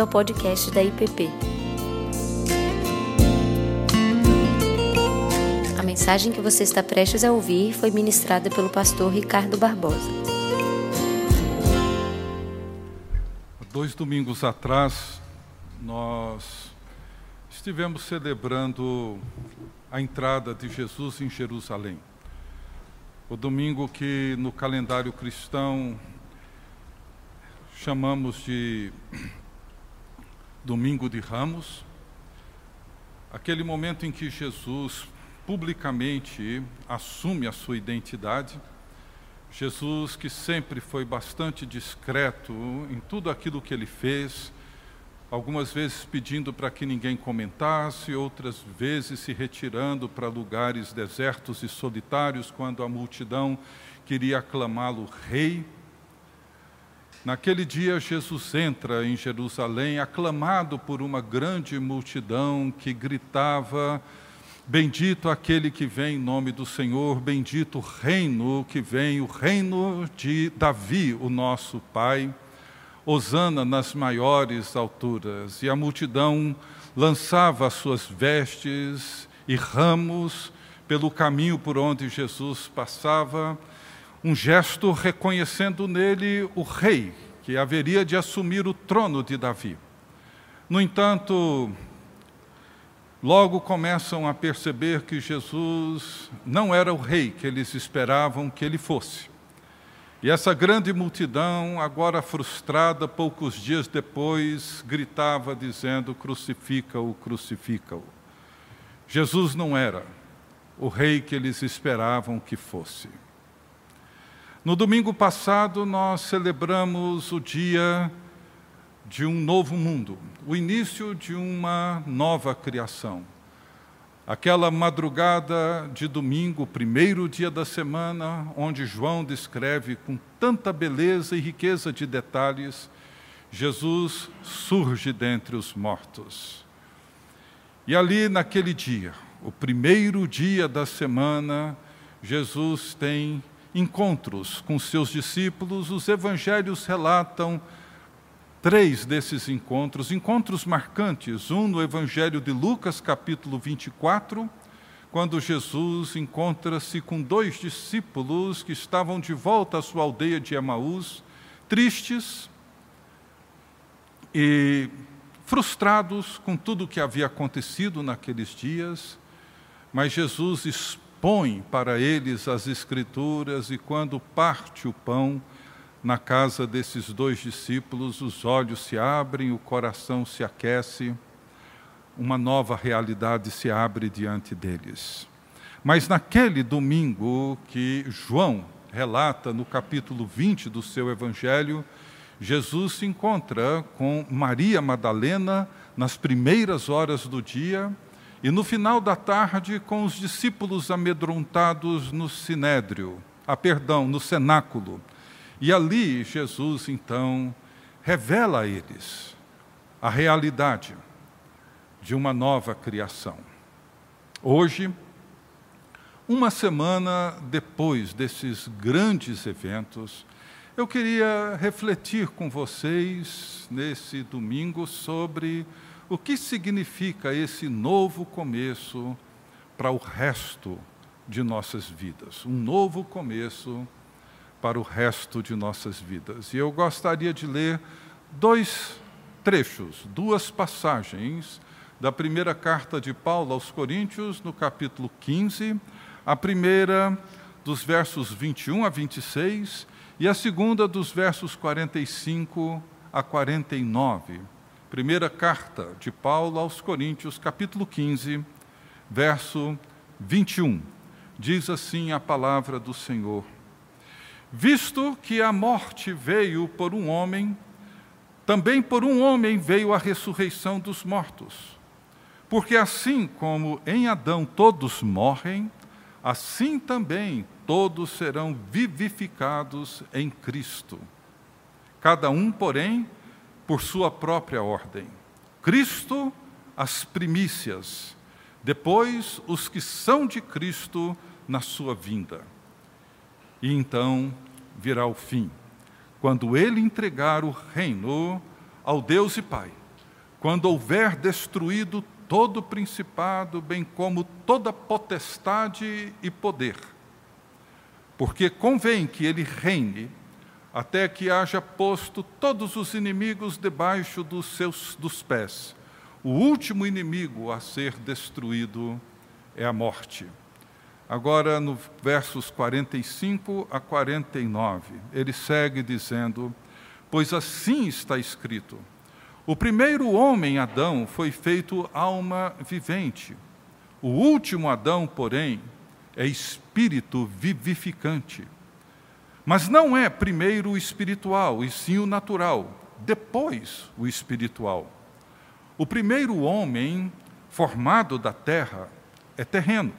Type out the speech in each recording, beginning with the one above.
bem-vindo ao podcast da IPP. A mensagem que você está prestes a ouvir foi ministrada pelo pastor Ricardo Barbosa. Dois domingos atrás, nós estivemos celebrando a entrada de Jesus em Jerusalém. O domingo que no calendário cristão chamamos de Domingo de Ramos, aquele momento em que Jesus publicamente assume a sua identidade. Jesus, que sempre foi bastante discreto em tudo aquilo que ele fez, algumas vezes pedindo para que ninguém comentasse, outras vezes se retirando para lugares desertos e solitários quando a multidão queria aclamá-lo rei. Naquele dia, Jesus entra em Jerusalém, aclamado por uma grande multidão que gritava: Bendito aquele que vem em nome do Senhor, bendito o reino que vem, o reino de Davi, o nosso Pai. Osana nas maiores alturas. E a multidão lançava as suas vestes e ramos pelo caminho por onde Jesus passava um gesto reconhecendo nele o rei que haveria de assumir o trono de Davi. No entanto, logo começam a perceber que Jesus não era o rei que eles esperavam que ele fosse. E essa grande multidão, agora frustrada, poucos dias depois, gritava dizendo: Crucifica-o, crucifica-o. Jesus não era o rei que eles esperavam que fosse. No domingo passado, nós celebramos o dia de um novo mundo, o início de uma nova criação. Aquela madrugada de domingo, primeiro dia da semana, onde João descreve com tanta beleza e riqueza de detalhes, Jesus surge dentre os mortos. E ali, naquele dia, o primeiro dia da semana, Jesus tem encontros com seus discípulos, os evangelhos relatam três desses encontros, encontros marcantes. Um no Evangelho de Lucas, capítulo 24, quando Jesus encontra-se com dois discípulos que estavam de volta à sua aldeia de Emaús, tristes e frustrados com tudo o que havia acontecido naqueles dias, mas Jesus expõe para eles as Escrituras e, quando parte o pão na casa desses dois discípulos, os olhos se abrem, o coração se aquece, uma nova realidade se abre diante deles. Mas naquele domingo que João relata no capítulo 20 do seu evangelho, Jesus se encontra com Maria Madalena nas primeiras horas do dia e no final da tarde, com os discípulos amedrontados no sinédrio, ah, perdão, no cenáculo. E ali Jesus então revela a eles a realidade de uma nova criação. Hoje, uma semana depois desses grandes eventos, eu queria refletir com vocês nesse domingo sobre o que significa esse novo começo para o resto de nossas vidas? Um novo começo para o resto de nossas vidas. E eu gostaria de ler dois trechos, duas passagens da primeira carta de Paulo aos Coríntios, no capítulo 15, a primeira dos versos 21 a 26 e a segunda dos versos 45 a 49 Primeira carta de Paulo aos Coríntios, capítulo 15, verso 21. Diz assim a palavra do Senhor: Visto que a morte veio por um homem, também por um homem veio a ressurreição dos mortos. Porque assim como em Adão todos morrem, assim também todos serão vivificados em Cristo. Cada um, porém, por sua própria ordem. Cristo, as primícias, depois os que são de Cristo na sua vinda. E então virá o fim, quando ele entregar o reino ao Deus e Pai, quando houver destruído todo principado, bem como toda potestade e poder. Porque convém que ele reine até que haja posto todos os inimigos debaixo dos seus dos pés. O último inimigo a ser destruído é a morte. Agora, no versos 45 a 49, ele segue dizendo: Pois assim está escrito: O primeiro homem, Adão, foi feito alma vivente. O último Adão, porém, é espírito vivificante. Mas não é primeiro o espiritual, e sim o natural, depois o espiritual. O primeiro homem formado da terra é terreno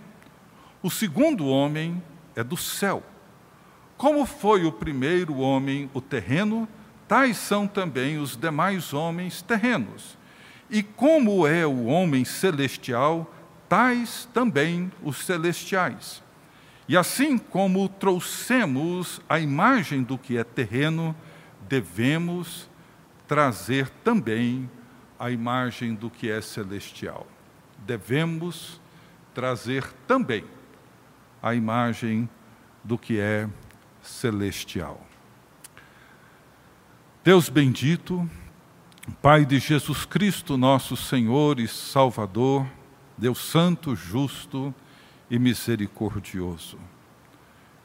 o segundo homem é do céu. Como foi o primeiro homem o terreno, tais são também os demais homens terrenos. E como é o homem celestial, tais também os celestiais. E assim como trouxemos a imagem do que é terreno, devemos trazer também a imagem do que é celestial. Devemos trazer também a imagem do que é celestial. Deus bendito, Pai de Jesus Cristo, nosso Senhor e Salvador, Deus Santo, justo e misericordioso.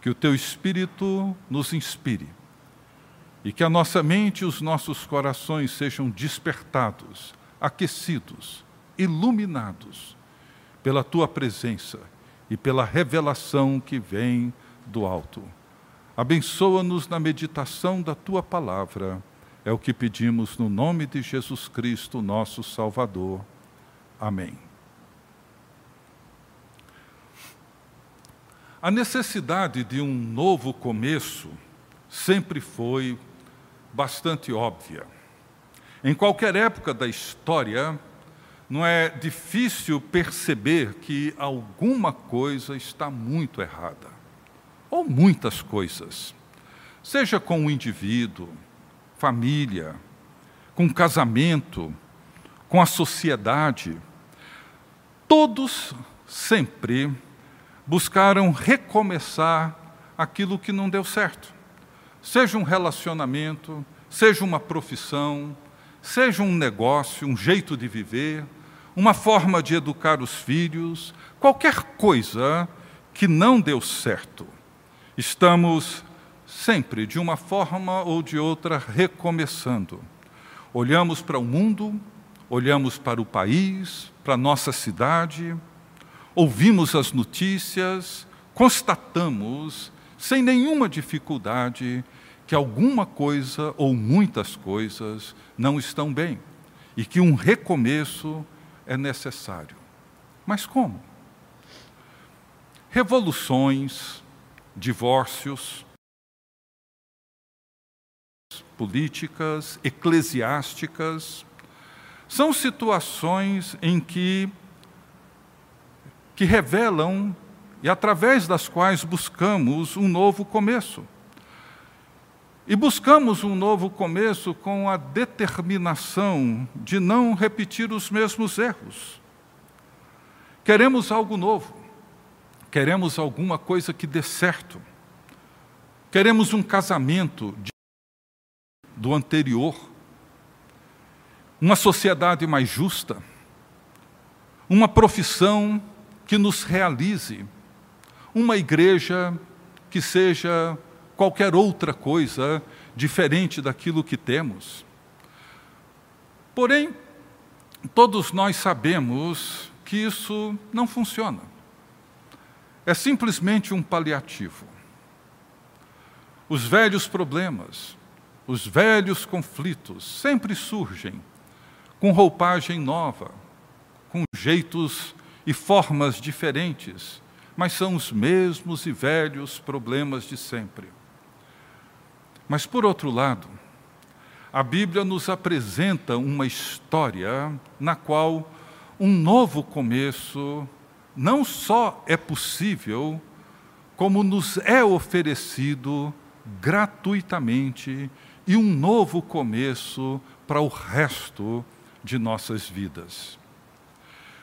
Que o Teu Espírito nos inspire e que a nossa mente e os nossos corações sejam despertados, aquecidos, iluminados pela Tua presença e pela revelação que vem do alto. Abençoa-nos na meditação da tua palavra. É o que pedimos no nome de Jesus Cristo, nosso Salvador. Amém. A necessidade de um novo começo sempre foi bastante óbvia. Em qualquer época da história, não é difícil perceber que alguma coisa está muito errada, ou muitas coisas, seja com o indivíduo, família, com casamento, com a sociedade. Todos sempre buscaram recomeçar aquilo que não deu certo. Seja um relacionamento, seja uma profissão, seja um negócio, um jeito de viver, uma forma de educar os filhos, qualquer coisa que não deu certo. Estamos sempre, de uma forma ou de outra, recomeçando. Olhamos para o mundo, olhamos para o país, para a nossa cidade, ouvimos as notícias, constatamos, sem nenhuma dificuldade, que alguma coisa ou muitas coisas não estão bem e que um recomeço é necessário. Mas como? Revoluções, divórcios, políticas, eclesiásticas, são situações em que, que revelam e através das quais buscamos um novo começo. E buscamos um novo começo com a determinação de não repetir os mesmos erros. Queremos algo novo, queremos alguma coisa que dê certo, queremos um casamento do anterior, uma sociedade mais justa, uma profissão que nos realize, uma igreja que seja qualquer outra coisa diferente daquilo que temos. Porém, todos nós sabemos que isso não funciona. É simplesmente um paliativo. Os velhos problemas, os velhos conflitos sempre surgem com roupagem nova, com jeitos e formas diferentes, mas são os mesmos e velhos problemas de sempre. Mas, por outro lado, a Bíblia nos apresenta uma história na qual um novo começo não só é possível, como nos é oferecido gratuitamente e um novo começo para o resto de nossas vidas.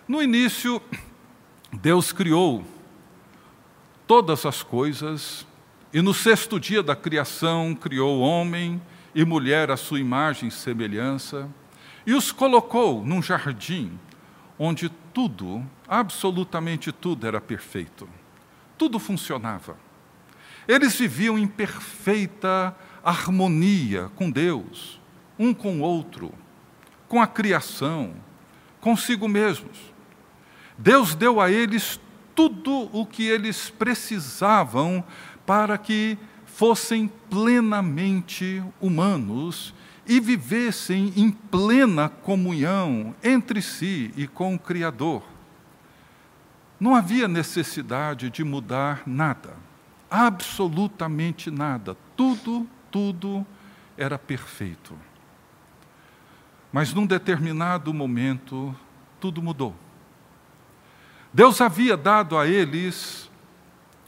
No início, Deus criou todas as coisas, e no sexto dia da criação criou homem e mulher à sua imagem e semelhança, e os colocou num jardim onde tudo, absolutamente tudo, era perfeito. Tudo funcionava. Eles viviam em perfeita harmonia com Deus, um com o outro, com a criação, consigo mesmos. Deus deu a eles tudo o que eles precisavam para que fossem plenamente humanos e vivessem em plena comunhão entre si e com o Criador. Não havia necessidade de mudar nada, absolutamente nada. Tudo, tudo era perfeito. Mas num determinado momento, tudo mudou. Deus havia dado a eles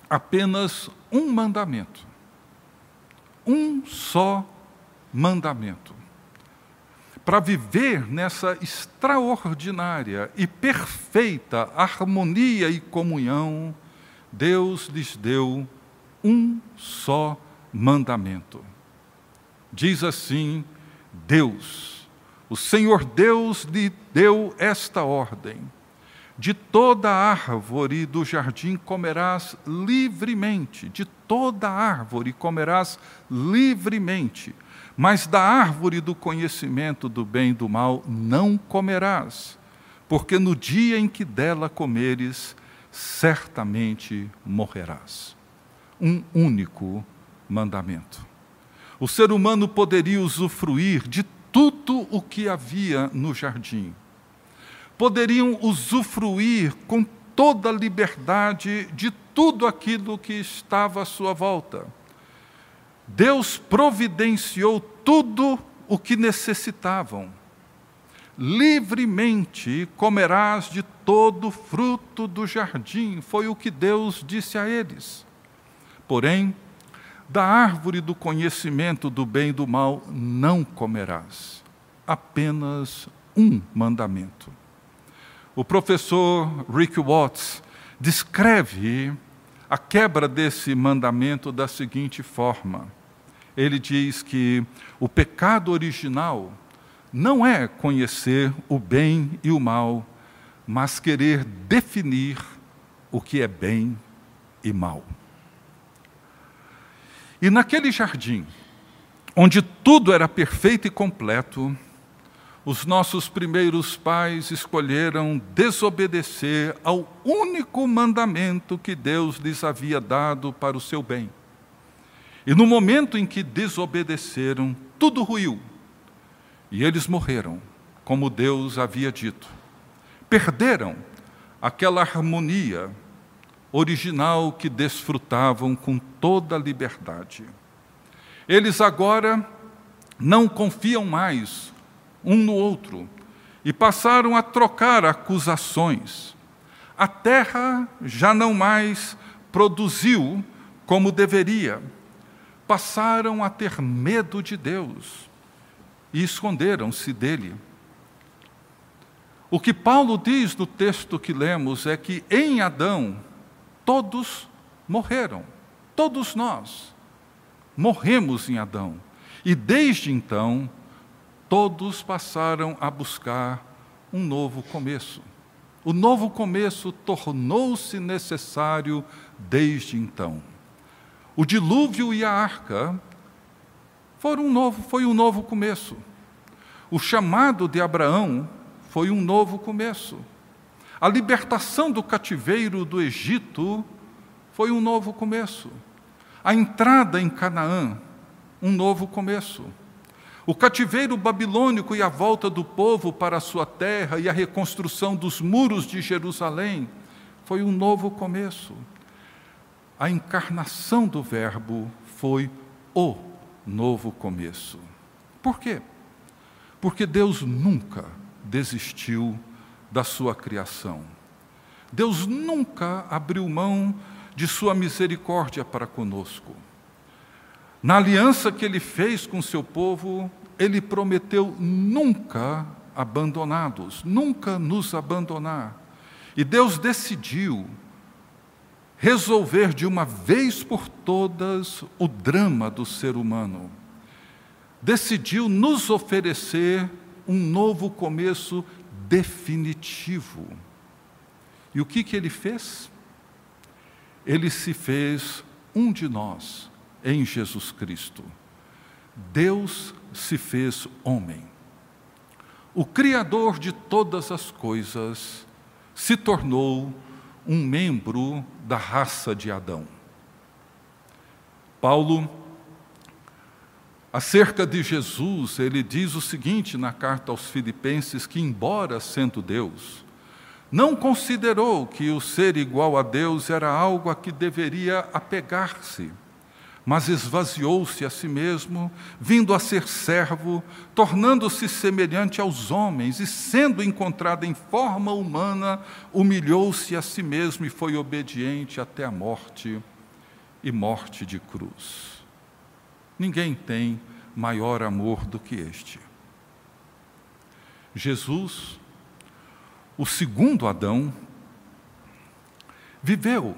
apenas um mandamento. Um só mandamento. Para viver nessa extraordinária e perfeita harmonia e comunhão, Deus lhes deu um só mandamento. Diz assim: Deus, o Senhor Deus lhe deu esta ordem: de toda árvore do jardim comerás livremente, de toda árvore comerás livremente, mas da árvore do conhecimento do bem e do mal não comerás, porque no dia em que dela comeres, certamente morrerás. Um único mandamento. O ser humano poderia usufruir de tudo o que havia no jardim poderiam usufruir com toda a liberdade de tudo aquilo que estava à sua volta. Deus providenciou tudo o que necessitavam. Livremente comerás de todo fruto do jardim, foi o que Deus disse a eles. Porém, da árvore do conhecimento do bem e do mal não comerás. Apenas um mandamento. O professor Rick Watts descreve a quebra desse mandamento da seguinte forma: ele diz que o pecado original não é conhecer o bem e o mal, mas querer definir o que é bem e mal. E naquele jardim, onde tudo era perfeito e completo, os nossos primeiros pais escolheram desobedecer ao único mandamento que Deus lhes havia dado para o seu bem. E no momento em que desobedeceram, tudo ruiu. E eles morreram, como Deus havia dito. Perderam aquela harmonia original que desfrutavam com toda a liberdade. Eles agora não confiam mais um no outro e passaram a trocar acusações. A terra já não mais produziu como deveria. Passaram a ter medo de Deus e esconderam-se dele. O que Paulo diz no texto que lemos é que em Adão todos morreram, todos nós morremos em Adão. E desde então todos passaram a buscar um novo começo. O novo começo tornou-se necessário desde então. O dilúvio e a arca foram um novo, foi um novo começo. O chamado de Abraão foi um novo começo. A libertação do cativeiro do Egito foi um novo começo. A entrada em Canaã, um novo começo. O cativeiro babilônico e a volta do povo para a sua terra e a reconstrução dos muros de Jerusalém foi um novo começo. A encarnação do Verbo foi o novo começo. Por quê? Porque Deus nunca desistiu da sua criação. Deus nunca abriu mão de sua misericórdia para conosco. Na aliança que ele fez com seu povo, ele prometeu nunca abandonados, nunca nos abandonar. E Deus decidiu resolver de uma vez por todas o drama do ser humano. Decidiu nos oferecer um novo começo definitivo. E o que, que ele fez? Ele se fez um de nós em Jesus Cristo. Deus se fez homem. O Criador de todas as coisas se tornou um membro da raça de Adão. Paulo, acerca de Jesus, ele diz o seguinte na carta aos Filipenses: que, embora sendo Deus, não considerou que o ser igual a Deus era algo a que deveria apegar-se mas esvaziou-se a si mesmo, vindo a ser servo, tornando-se semelhante aos homens, e sendo encontrado em forma humana, humilhou-se a si mesmo e foi obediente até a morte e morte de cruz. Ninguém tem maior amor do que este. Jesus, o segundo Adão, viveu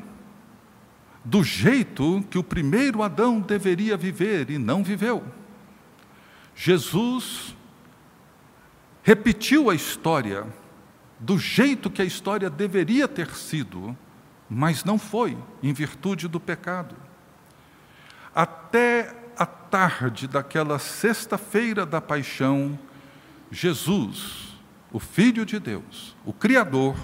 do jeito que o primeiro Adão deveria viver e não viveu. Jesus repetiu a história do jeito que a história deveria ter sido, mas não foi, em virtude do pecado. Até a tarde daquela sexta-feira da paixão, Jesus, o Filho de Deus, o Criador,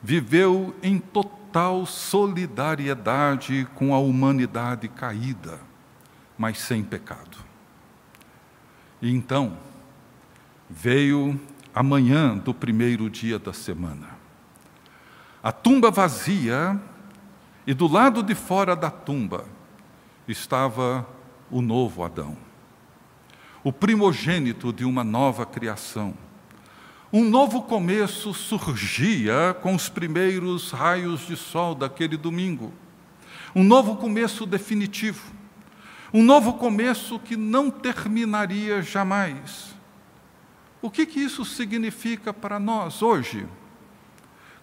viveu em total total solidariedade com a humanidade caída, mas sem pecado. E então, veio a manhã do primeiro dia da semana. A tumba vazia, e do lado de fora da tumba estava o novo Adão, o primogênito de uma nova criação um novo começo surgia com os primeiros raios de sol daquele domingo. Um novo começo definitivo. Um novo começo que não terminaria jamais. O que, que isso significa para nós hoje?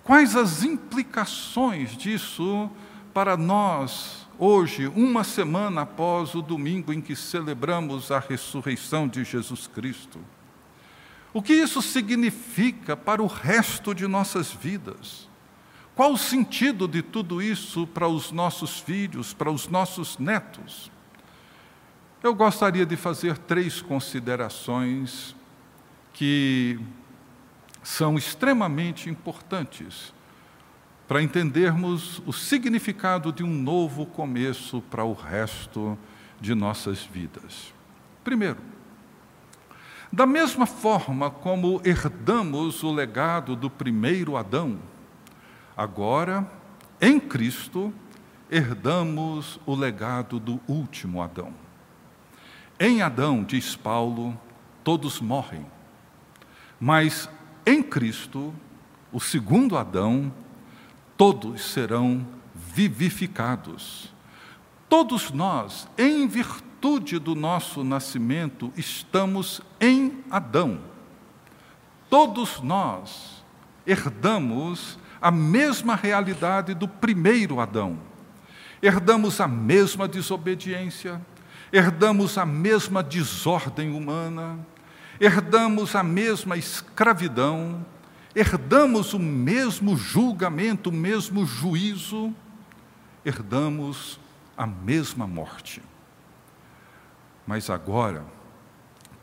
Quais as implicações disso para nós hoje, uma semana após o domingo em que celebramos a ressurreição de Jesus Cristo? O que isso significa para o resto de nossas vidas? Qual o sentido de tudo isso para os nossos filhos, para os nossos netos? Eu gostaria de fazer três considerações que são extremamente importantes para entendermos o significado de um novo começo para o resto de nossas vidas. Primeiro, da mesma forma como herdamos o legado do primeiro Adão, agora, em Cristo, herdamos o legado do último Adão. Em Adão, diz Paulo, todos morrem, mas em Cristo, o segundo Adão, todos serão vivificados. Todos nós, em virtude virtude do nosso nascimento, estamos em Adão. Todos nós herdamos a mesma realidade do primeiro Adão. Herdamos a mesma desobediência, herdamos a mesma desordem humana, herdamos a mesma escravidão, herdamos o mesmo julgamento, o mesmo juízo, herdamos a mesma morte. Mas agora,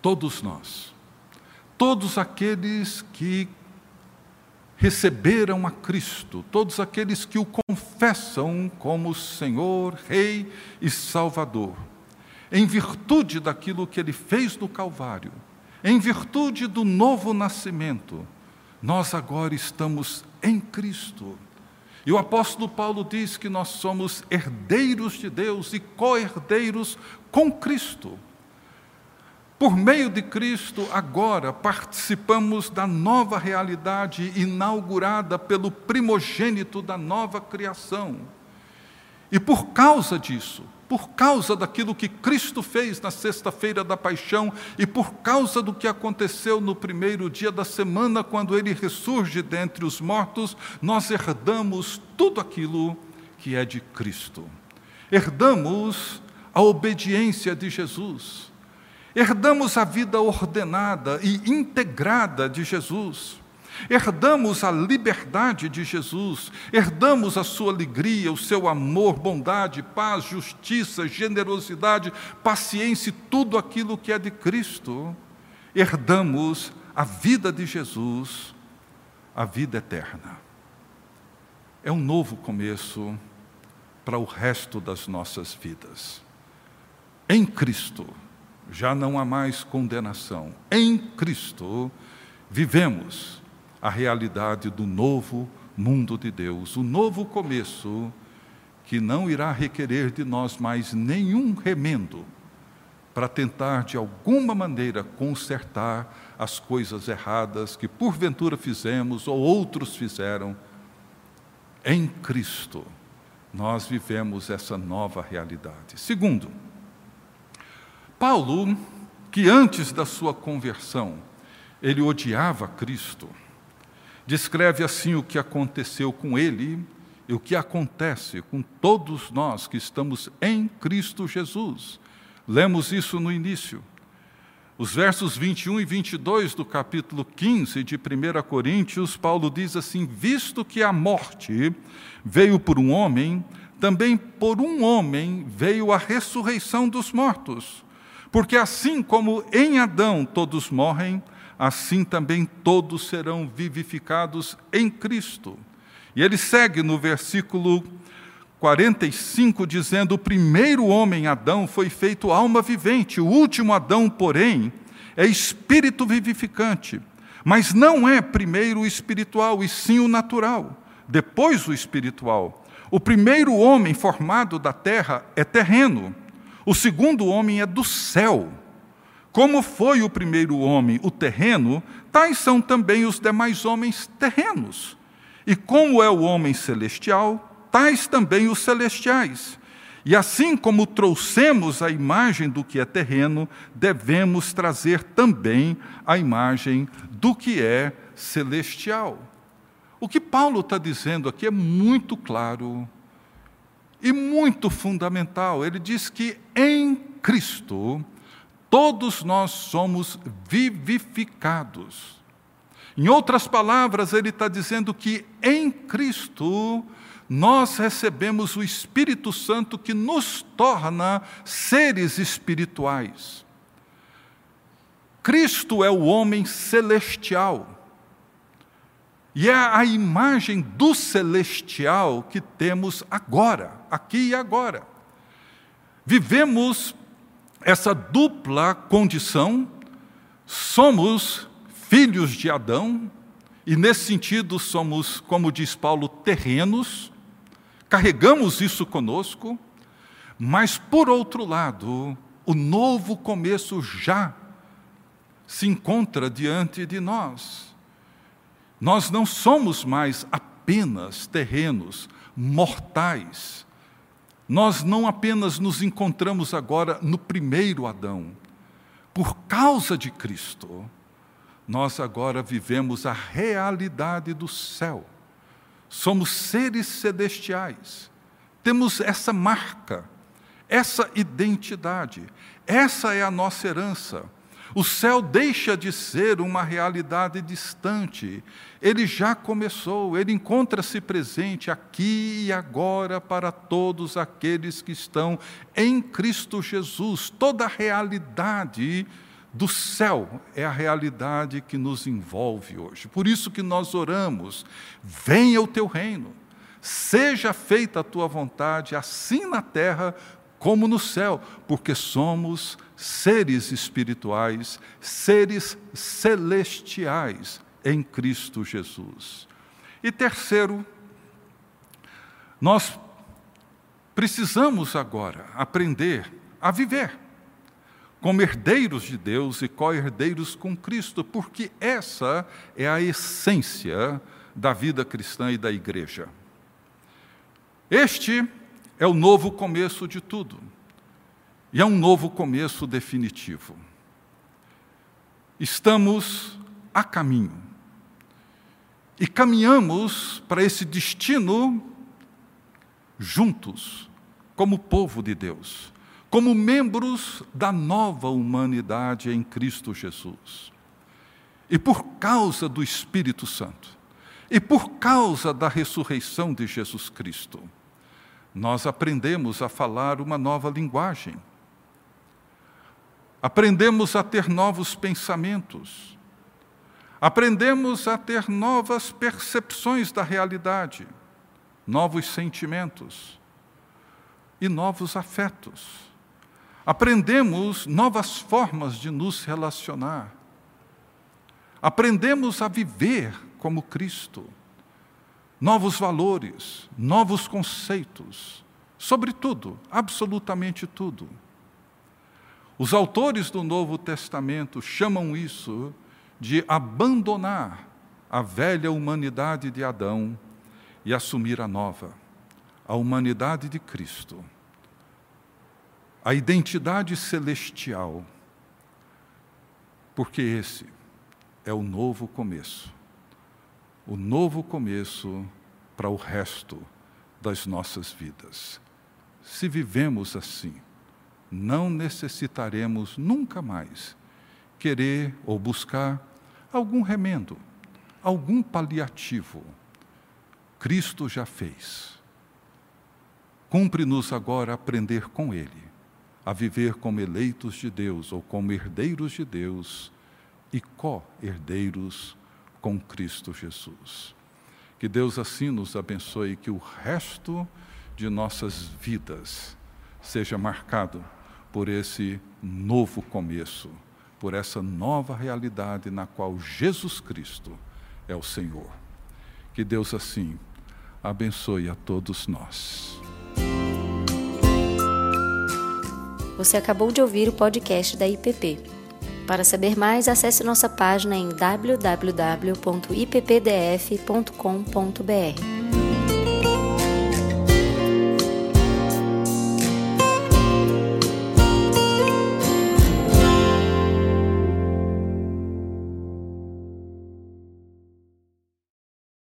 todos nós, todos aqueles que receberam a Cristo, todos aqueles que o confessam como Senhor, Rei e Salvador, em virtude daquilo que ele fez no Calvário, em virtude do novo nascimento, nós agora estamos em Cristo. E o apóstolo Paulo diz que nós somos herdeiros de Deus e co-herdeiros com Cristo. Por meio de Cristo, agora participamos da nova realidade inaugurada pelo primogênito da nova criação. E por causa disso, por causa daquilo que Cristo fez na sexta-feira da paixão e por causa do que aconteceu no primeiro dia da semana, quando ele ressurge dentre os mortos, nós herdamos tudo aquilo que é de Cristo. Herdamos a obediência de Jesus. Herdamos a vida ordenada e integrada de Jesus. Herdamos a liberdade de Jesus, herdamos a sua alegria, o seu amor, bondade, paz, justiça, generosidade, paciência e tudo aquilo que é de Cristo. Herdamos a vida de Jesus, a vida eterna. É um novo começo para o resto das nossas vidas. Em Cristo já não há mais condenação. Em Cristo vivemos a realidade do novo mundo de Deus, o novo começo que não irá requerer de nós mais nenhum remendo para tentar de alguma maneira consertar as coisas erradas que porventura fizemos ou outros fizeram. Em Cristo, nós vivemos essa nova realidade. Segundo, Paulo, que antes da sua conversão, ele odiava Cristo, descreve assim o que aconteceu com ele e o que acontece com todos nós que estamos em Cristo Jesus. Lemos isso no início. Os versos 21 e 22 do capítulo 15 de 1 Coríntios, Paulo diz assim: Visto que a morte veio por um homem, também por um homem veio a ressurreição dos mortos. Porque assim como em Adão todos morrem, assim também todos serão vivificados em Cristo. E ele segue no versículo 45, dizendo: O primeiro homem, Adão, foi feito alma vivente, o último Adão, porém, é espírito vivificante. Mas não é primeiro o espiritual, e sim o natural, depois o espiritual. O primeiro homem formado da terra é terreno, o segundo homem é do céu. Como foi o primeiro homem o terreno, tais são também os demais homens terrenos. E como é o homem celestial, tais também os celestiais. E assim como trouxemos a imagem do que é terreno, devemos trazer também a imagem do que é celestial. O que Paulo está dizendo aqui é muito claro e muito fundamental. Ele diz que em Cristo todos nós somos vivificados. Em outras palavras, ele está dizendo que em Cristo nós recebemos o Espírito Santo que nos torna seres espirituais. Cristo é o homem celestial. E é a imagem do celestial que temos agora, aqui e agora. Vivemos essa dupla condição, somos filhos de Adão, e nesse sentido somos, como diz Paulo, terrenos, carregamos isso conosco, mas por outro lado, o novo começo já se encontra diante de nós. Nós não somos mais apenas terrenos, mortais, nós não apenas nos encontramos agora no primeiro Adão, por causa de Cristo, nós agora vivemos a realidade do céu. Somos seres celestiais, temos essa marca, essa identidade, essa é a nossa herança. O céu deixa de ser uma realidade distante. Ele já começou, ele encontra-se presente aqui e agora para todos aqueles que estão em Cristo Jesus. Toda a realidade do céu é a realidade que nos envolve hoje. Por isso que nós oramos: venha o teu reino, seja feita a tua vontade, assim na terra como no céu, porque somos seres espirituais, seres celestiais em Cristo Jesus. E terceiro, nós precisamos agora aprender a viver como herdeiros de Deus e co-herdeiros com Cristo, porque essa é a essência da vida cristã e da igreja. Este é o novo começo de tudo. E é um novo começo definitivo. Estamos a caminho e caminhamos para esse destino juntos, como povo de Deus, como membros da nova humanidade em Cristo Jesus. E por causa do Espírito Santo, e por causa da ressurreição de Jesus Cristo, nós aprendemos a falar uma nova linguagem. Aprendemos a ter novos pensamentos. Aprendemos a ter novas percepções da realidade, novos sentimentos e novos afetos. Aprendemos novas formas de nos relacionar. Aprendemos a viver como Cristo novos valores, novos conceitos, sobre tudo, absolutamente tudo. Os autores do Novo Testamento chamam isso de abandonar a velha humanidade de Adão e assumir a nova, a humanidade de Cristo, a identidade celestial, porque esse é o novo começo o novo começo para o resto das nossas vidas. Se vivemos assim, não necessitaremos nunca mais querer ou buscar algum remendo, algum paliativo. Cristo já fez. Cumpre-nos agora aprender com Ele, a viver como eleitos de Deus ou como herdeiros de Deus e co-herdeiros com Cristo Jesus. Que Deus assim nos abençoe, que o resto de nossas vidas seja marcado por esse novo começo, por essa nova realidade na qual Jesus Cristo é o Senhor. Que Deus assim abençoe a todos nós. Você acabou de ouvir o podcast da IPP. Para saber mais, acesse nossa página em www.ippdf.com.br.